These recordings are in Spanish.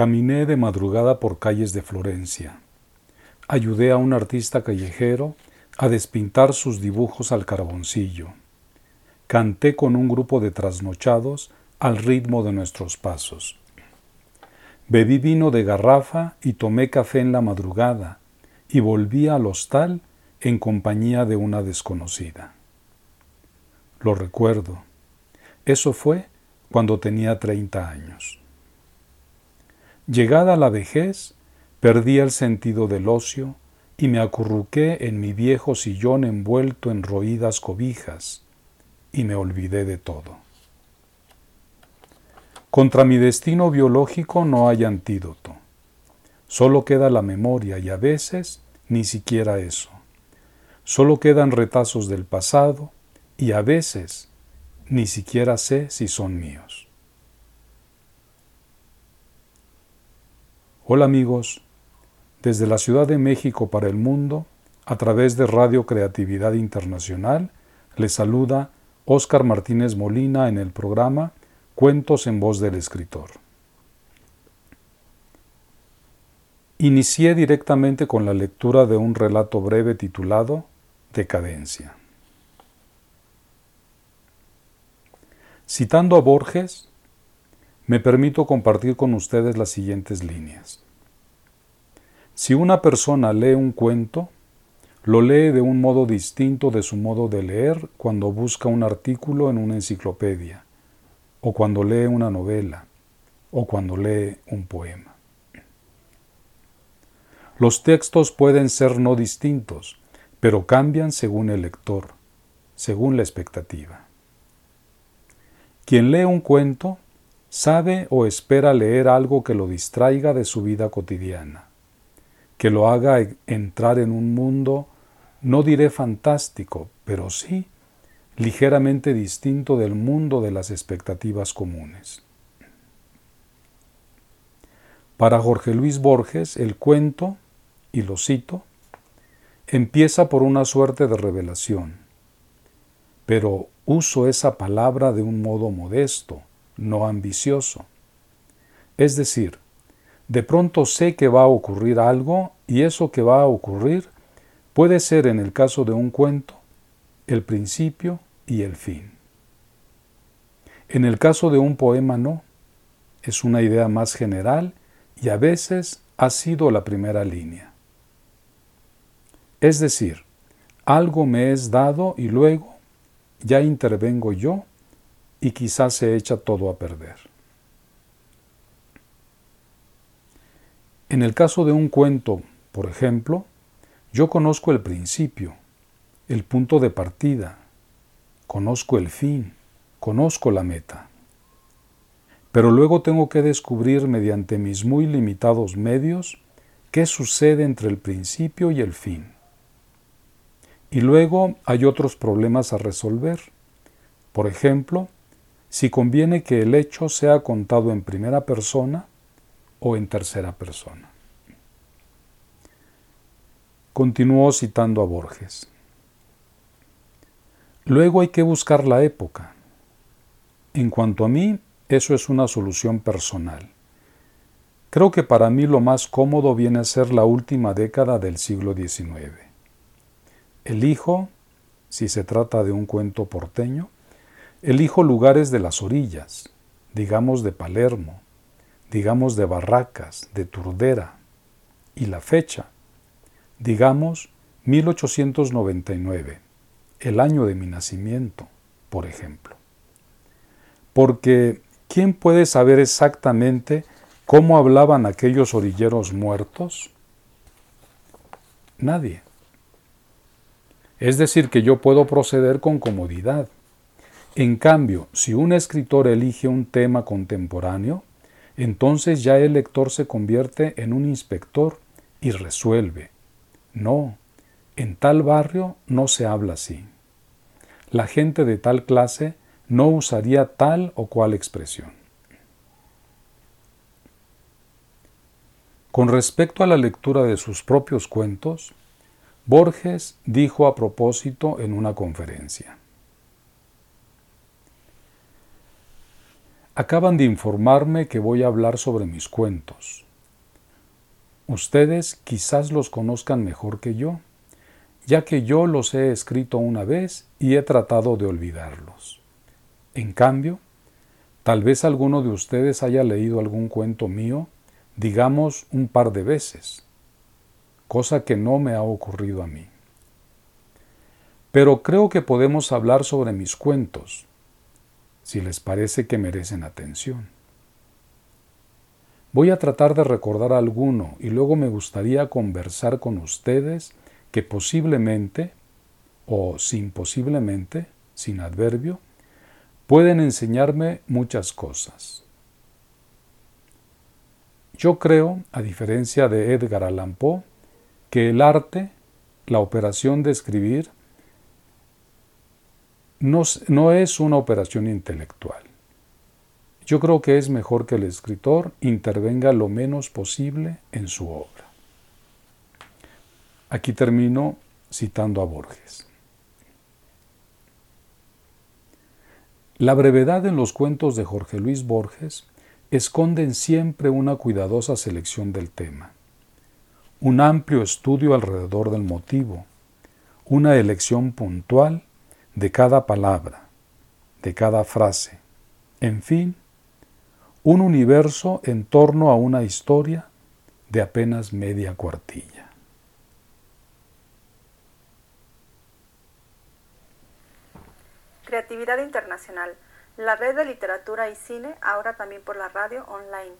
Caminé de madrugada por calles de Florencia. Ayudé a un artista callejero a despintar sus dibujos al carboncillo. Canté con un grupo de trasnochados al ritmo de nuestros pasos. Bebí vino de garrafa y tomé café en la madrugada y volví al hostal en compañía de una desconocida. Lo recuerdo. Eso fue cuando tenía treinta años. Llegada la vejez, perdí el sentido del ocio y me acurruqué en mi viejo sillón envuelto en roídas cobijas y me olvidé de todo. Contra mi destino biológico no hay antídoto. Solo queda la memoria y a veces ni siquiera eso. Solo quedan retazos del pasado y a veces ni siquiera sé si son míos. Hola amigos, desde la Ciudad de México para el mundo, a través de Radio Creatividad Internacional, les saluda Óscar Martínez Molina en el programa Cuentos en voz del escritor. Inicié directamente con la lectura de un relato breve titulado Decadencia. Citando a Borges, me permito compartir con ustedes las siguientes líneas. Si una persona lee un cuento, lo lee de un modo distinto de su modo de leer cuando busca un artículo en una enciclopedia, o cuando lee una novela, o cuando lee un poema. Los textos pueden ser no distintos, pero cambian según el lector, según la expectativa. Quien lee un cuento sabe o espera leer algo que lo distraiga de su vida cotidiana, que lo haga entrar en un mundo, no diré fantástico, pero sí ligeramente distinto del mundo de las expectativas comunes. Para Jorge Luis Borges, el cuento, y lo cito, empieza por una suerte de revelación, pero uso esa palabra de un modo modesto, no ambicioso. Es decir, de pronto sé que va a ocurrir algo y eso que va a ocurrir puede ser en el caso de un cuento el principio y el fin. En el caso de un poema no, es una idea más general y a veces ha sido la primera línea. Es decir, algo me es dado y luego ya intervengo yo y quizás se echa todo a perder. En el caso de un cuento, por ejemplo, yo conozco el principio, el punto de partida, conozco el fin, conozco la meta. Pero luego tengo que descubrir mediante mis muy limitados medios qué sucede entre el principio y el fin. Y luego hay otros problemas a resolver. Por ejemplo, si conviene que el hecho sea contado en primera persona o en tercera persona. Continuó citando a Borges. Luego hay que buscar la época. En cuanto a mí, eso es una solución personal. Creo que para mí lo más cómodo viene a ser la última década del siglo XIX. Elijo, si se trata de un cuento porteño, Elijo lugares de las orillas, digamos de Palermo, digamos de Barracas, de Turdera, y la fecha, digamos 1899, el año de mi nacimiento, por ejemplo. Porque, ¿quién puede saber exactamente cómo hablaban aquellos orilleros muertos? Nadie. Es decir, que yo puedo proceder con comodidad en cambio, si un escritor elige un tema contemporáneo, entonces ya el lector se convierte en un inspector y resuelve. No, en tal barrio no se habla así. La gente de tal clase no usaría tal o cual expresión. Con respecto a la lectura de sus propios cuentos, Borges dijo a propósito en una conferencia, Acaban de informarme que voy a hablar sobre mis cuentos. Ustedes quizás los conozcan mejor que yo, ya que yo los he escrito una vez y he tratado de olvidarlos. En cambio, tal vez alguno de ustedes haya leído algún cuento mío, digamos un par de veces, cosa que no me ha ocurrido a mí. Pero creo que podemos hablar sobre mis cuentos, si les parece que merecen atención. Voy a tratar de recordar alguno y luego me gustaría conversar con ustedes que posiblemente, o sin posiblemente, sin adverbio, pueden enseñarme muchas cosas. Yo creo, a diferencia de Edgar Allan Poe, que el arte, la operación de escribir, no, es una operación intelectual. Yo creo que es mejor que el escritor intervenga lo menos posible en su obra. Aquí termino citando a Borges. La brevedad en los cuentos de Jorge Luis Borges esconden siempre una cuidadosa selección del tema, un amplio estudio alrededor del motivo, una elección puntual de cada palabra, de cada frase, en fin, un universo en torno a una historia de apenas media cuartilla. Creatividad Internacional, la red de literatura y cine, ahora también por la radio online.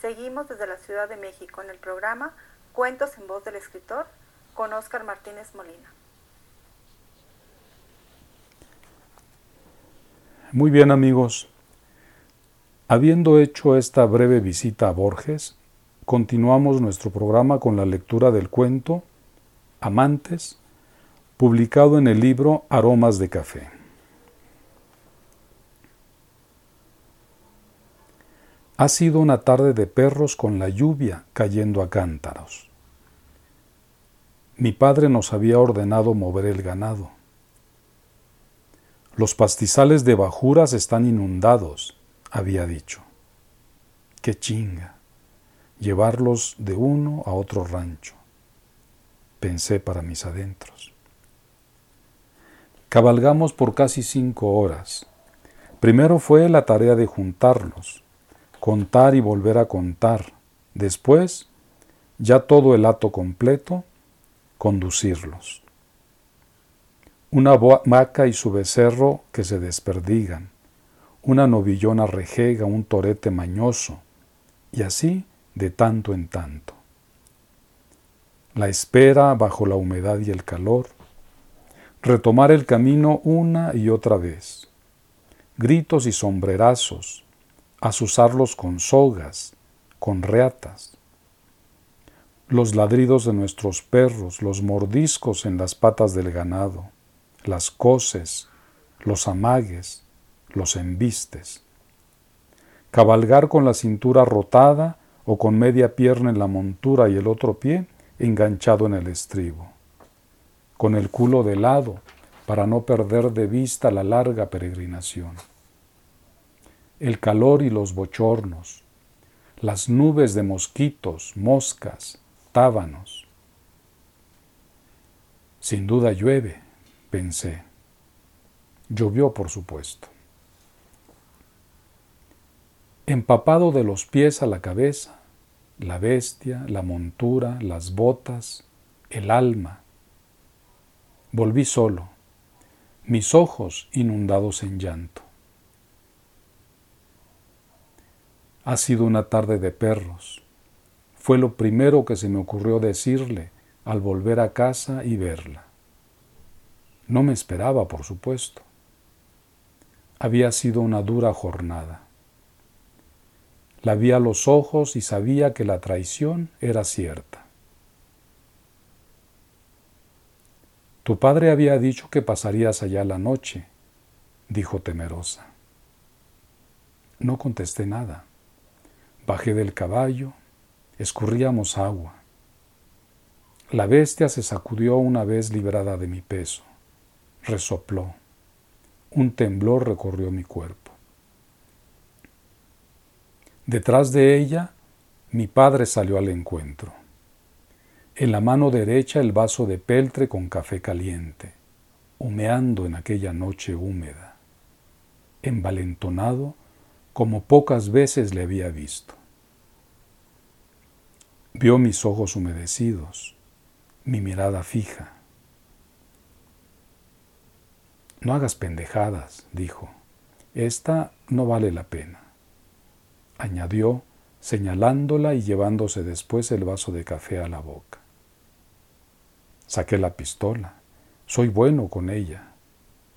Seguimos desde la Ciudad de México en el programa Cuentos en voz del escritor con Óscar Martínez Molina. Muy bien amigos, Habiendo hecho esta breve visita a Borges, continuamos nuestro programa con la lectura del cuento Amantes, publicado en el libro Aromas de Café. Ha sido una tarde de perros con la lluvia cayendo a cántaros. Mi padre nos había ordenado mover el ganado. Los pastizales de bajuras están inundados había dicho. Qué chinga, llevarlos de uno a otro rancho, pensé para mis adentros. Cabalgamos por casi cinco horas. Primero fue la tarea de juntarlos, contar y volver a contar. Después, ya todo el hato completo, conducirlos. Una vaca y su becerro que se desperdigan una novillona rejega, un torete mañoso, y así de tanto en tanto. La espera bajo la humedad y el calor, retomar el camino una y otra vez, gritos y sombrerazos, azuzarlos con sogas, con reatas, los ladridos de nuestros perros, los mordiscos en las patas del ganado, las coces, los amagues, los embistes. Cabalgar con la cintura rotada o con media pierna en la montura y el otro pie enganchado en el estribo. Con el culo de lado para no perder de vista la larga peregrinación. El calor y los bochornos, las nubes de mosquitos, moscas, tábanos. Sin duda llueve, pensé. Llovió, por supuesto empapado de los pies a la cabeza, la bestia, la montura, las botas, el alma. Volví solo, mis ojos inundados en llanto. Ha sido una tarde de perros. Fue lo primero que se me ocurrió decirle al volver a casa y verla. No me esperaba, por supuesto. Había sido una dura jornada. La vi a los ojos y sabía que la traición era cierta. Tu padre había dicho que pasarías allá la noche, dijo temerosa. No contesté nada. Bajé del caballo, escurríamos agua. La bestia se sacudió una vez librada de mi peso, resopló. Un temblor recorrió mi cuerpo. Detrás de ella, mi padre salió al encuentro. En la mano derecha el vaso de peltre con café caliente, humeando en aquella noche húmeda, envalentonado como pocas veces le había visto. Vio mis ojos humedecidos, mi mirada fija. No hagas pendejadas, dijo. Esta no vale la pena. Añadió, señalándola y llevándose después el vaso de café a la boca. Saqué la pistola. Soy bueno con ella,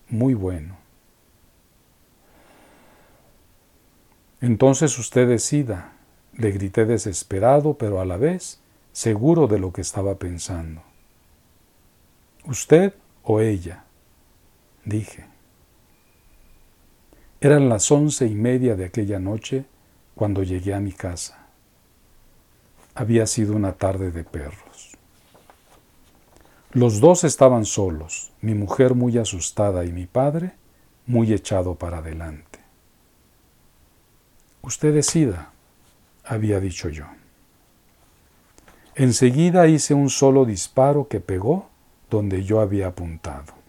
muy bueno. Entonces usted decida, le grité desesperado, pero a la vez seguro de lo que estaba pensando. ¿Usted o ella? Dije. Eran las once y media de aquella noche cuando llegué a mi casa. Había sido una tarde de perros. Los dos estaban solos, mi mujer muy asustada y mi padre muy echado para adelante. Usted decida, había dicho yo. Enseguida hice un solo disparo que pegó donde yo había apuntado.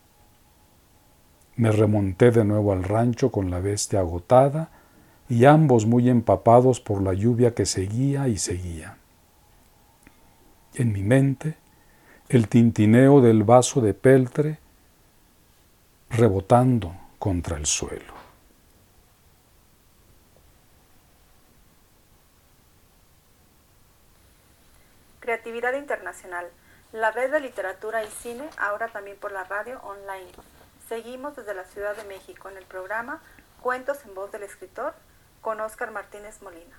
Me remonté de nuevo al rancho con la bestia agotada y ambos muy empapados por la lluvia que seguía y seguía. En mi mente, el tintineo del vaso de peltre rebotando contra el suelo. Creatividad Internacional, la red de literatura y cine, ahora también por la radio online. Seguimos desde la Ciudad de México en el programa Cuentos en voz del escritor con Óscar Martínez Molina.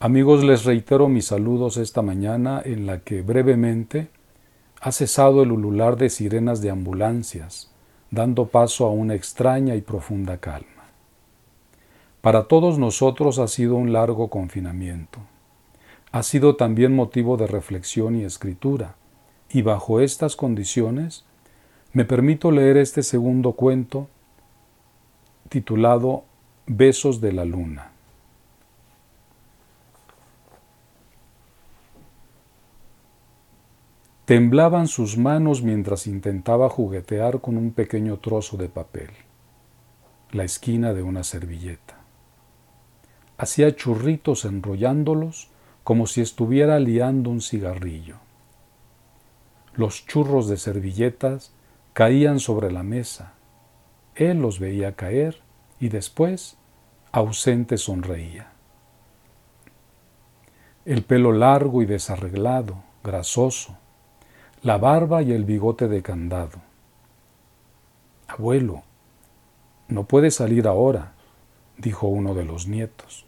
Amigos, les reitero mis saludos esta mañana en la que brevemente ha cesado el ulular de sirenas de ambulancias, dando paso a una extraña y profunda calma. Para todos nosotros ha sido un largo confinamiento. Ha sido también motivo de reflexión y escritura, y bajo estas condiciones me permito leer este segundo cuento titulado Besos de la Luna. Temblaban sus manos mientras intentaba juguetear con un pequeño trozo de papel, la esquina de una servilleta. Hacía churritos enrollándolos como si estuviera liando un cigarrillo. Los churros de servilletas caían sobre la mesa. Él los veía caer y después, ausente, sonreía. El pelo largo y desarreglado, grasoso, la barba y el bigote de candado. Abuelo, no puede salir ahora, dijo uno de los nietos.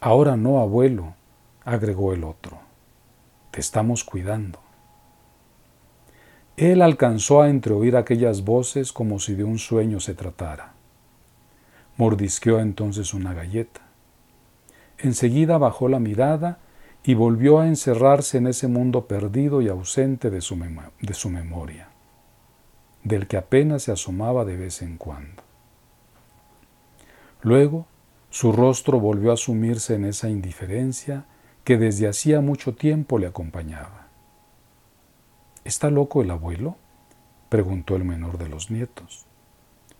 Ahora no, abuelo, agregó el otro. Te estamos cuidando. Él alcanzó a entreoír aquellas voces como si de un sueño se tratara. Mordisqueó entonces una galleta. Enseguida bajó la mirada y volvió a encerrarse en ese mundo perdido y ausente de su, de su memoria, del que apenas se asomaba de vez en cuando. Luego, su rostro volvió a sumirse en esa indiferencia que desde hacía mucho tiempo le acompañaba. ¿Está loco el abuelo? preguntó el menor de los nietos.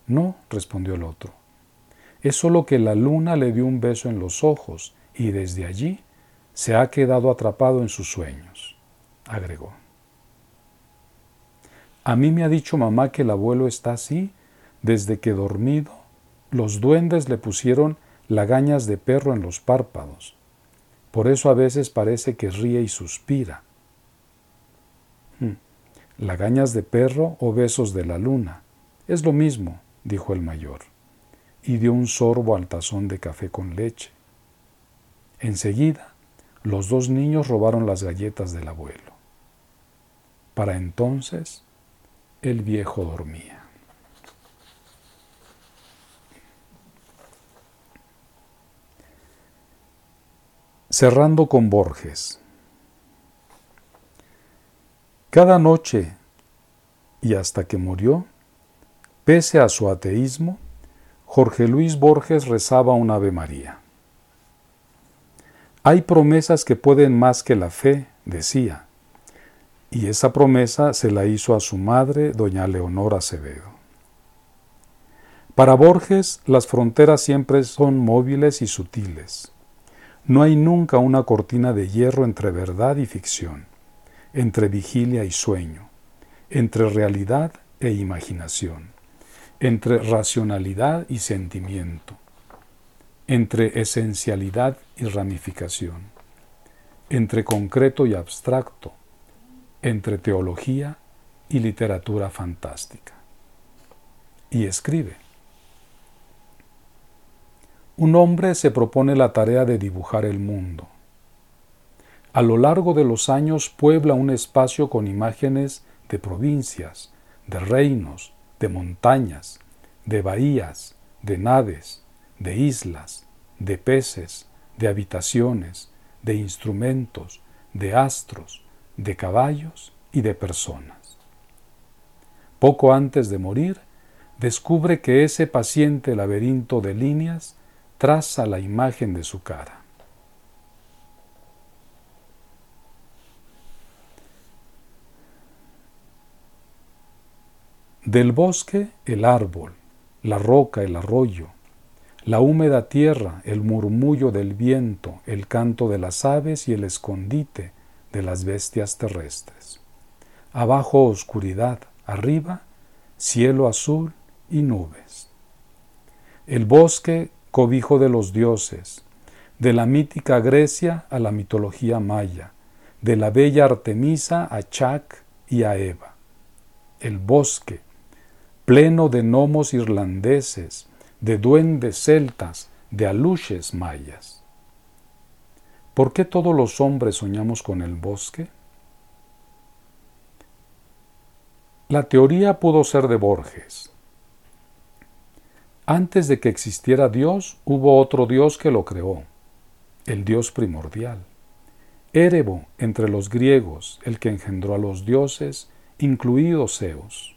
No, respondió el otro. Es solo que la luna le dio un beso en los ojos y desde allí se ha quedado atrapado en sus sueños, agregó. A mí me ha dicho mamá que el abuelo está así desde que dormido los duendes le pusieron lagañas de perro en los párpados. Por eso a veces parece que ríe y suspira. Lagañas de perro o besos de la luna. Es lo mismo, dijo el mayor, y dio un sorbo al tazón de café con leche. Enseguida, los dos niños robaron las galletas del abuelo. Para entonces, el viejo dormía. Cerrando con Borges. Cada noche y hasta que murió, Pese a su ateísmo, Jorge Luis Borges rezaba un Ave María. Hay promesas que pueden más que la fe, decía, y esa promesa se la hizo a su madre, doña Leonora Acevedo. Para Borges, las fronteras siempre son móviles y sutiles. No hay nunca una cortina de hierro entre verdad y ficción, entre vigilia y sueño, entre realidad e imaginación, entre racionalidad y sentimiento, entre esencialidad y ramificación, entre concreto y abstracto, entre teología y literatura fantástica. Y escribe. Un hombre se propone la tarea de dibujar el mundo. A lo largo de los años puebla un espacio con imágenes de provincias, de reinos, de montañas, de bahías, de naves, de islas, de peces, de habitaciones, de instrumentos, de astros, de caballos y de personas. Poco antes de morir, descubre que ese paciente laberinto de líneas traza la imagen de su cara. Del bosque el árbol, la roca el arroyo, la húmeda tierra, el murmullo del viento, el canto de las aves y el escondite de las bestias terrestres. Abajo oscuridad, arriba cielo azul y nubes. El bosque cobijo de los dioses, de la mítica Grecia a la mitología maya, de la bella Artemisa a Chac y a Eva. El bosque, pleno de gnomos irlandeses, de duendes celtas, de aluches mayas. ¿Por qué todos los hombres soñamos con el bosque? La teoría pudo ser de Borges, antes de que existiera Dios, hubo otro Dios que lo creó, el Dios primordial. Érebo entre los griegos, el que engendró a los dioses, incluidos Zeus.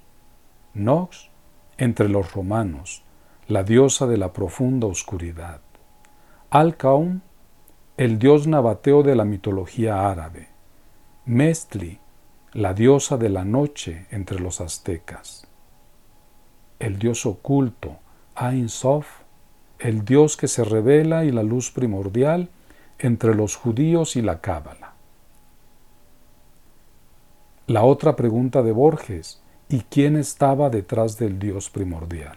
Nox entre los romanos, la diosa de la profunda oscuridad. Alcaum, el dios nabateo de la mitología árabe. Mestli, la diosa de la noche entre los aztecas. El dios oculto, Ein Sof, el Dios que se revela y la luz primordial entre los judíos y la Cábala. La otra pregunta de Borges, ¿y quién estaba detrás del Dios primordial?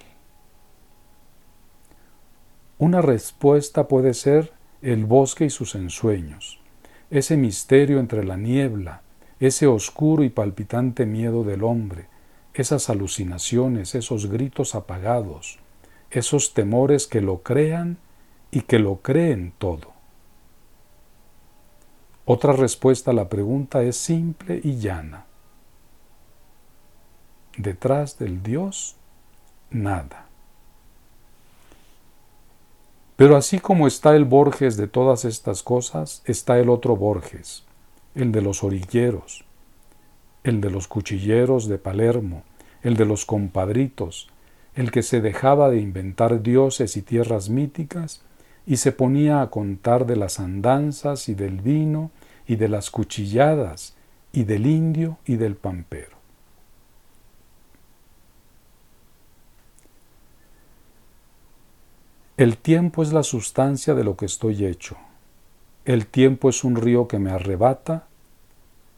Una respuesta puede ser el bosque y sus ensueños, ese misterio entre la niebla, ese oscuro y palpitante miedo del hombre, esas alucinaciones, esos gritos apagados, esos temores que lo crean y que lo creen todo. Otra respuesta a la pregunta es simple y llana. Detrás del Dios, nada. Pero así como está el Borges de todas estas cosas, está el otro Borges, el de los orilleros, el de los cuchilleros de Palermo, el de los compadritos, el que se dejaba de inventar dioses y tierras míticas y se ponía a contar de las andanzas y del vino y de las cuchilladas y del indio y del pampero. El tiempo es la sustancia de lo que estoy hecho. El tiempo es un río que me arrebata,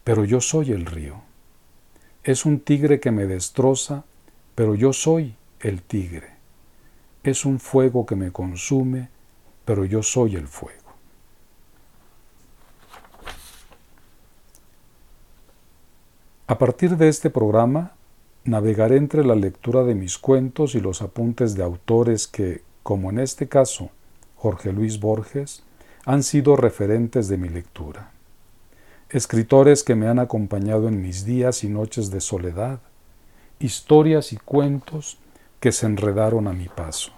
pero yo soy el río. Es un tigre que me destroza, pero yo soy el tigre. Es un fuego que me consume, pero yo soy el fuego. A partir de este programa, navegaré entre la lectura de mis cuentos y los apuntes de autores que, como en este caso, Jorge Luis Borges, han sido referentes de mi lectura. Escritores que me han acompañado en mis días y noches de soledad, historias y cuentos que se enredaron a mi paso.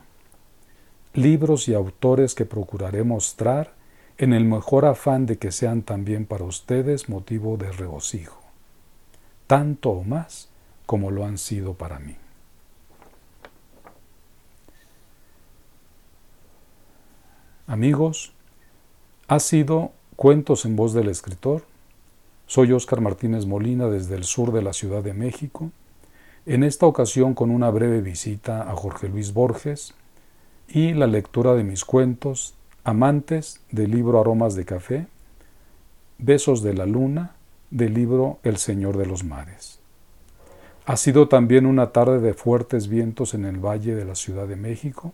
Libros y autores que procuraré mostrar en el mejor afán de que sean también para ustedes motivo de regocijo, tanto o más como lo han sido para mí. Amigos, ha sido Cuentos en voz del escritor. Soy Óscar Martínez Molina desde el sur de la Ciudad de México en esta ocasión con una breve visita a Jorge Luis Borges y la lectura de mis cuentos Amantes del libro Aromas de Café, Besos de la Luna del libro El Señor de los Mares. Ha sido también una tarde de fuertes vientos en el valle de la Ciudad de México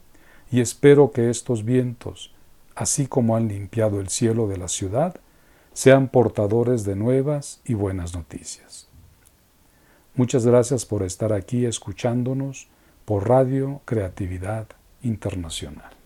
y espero que estos vientos, así como han limpiado el cielo de la ciudad, sean portadores de nuevas y buenas noticias. Muchas gracias por estar aquí escuchándonos por Radio Creatividad Internacional.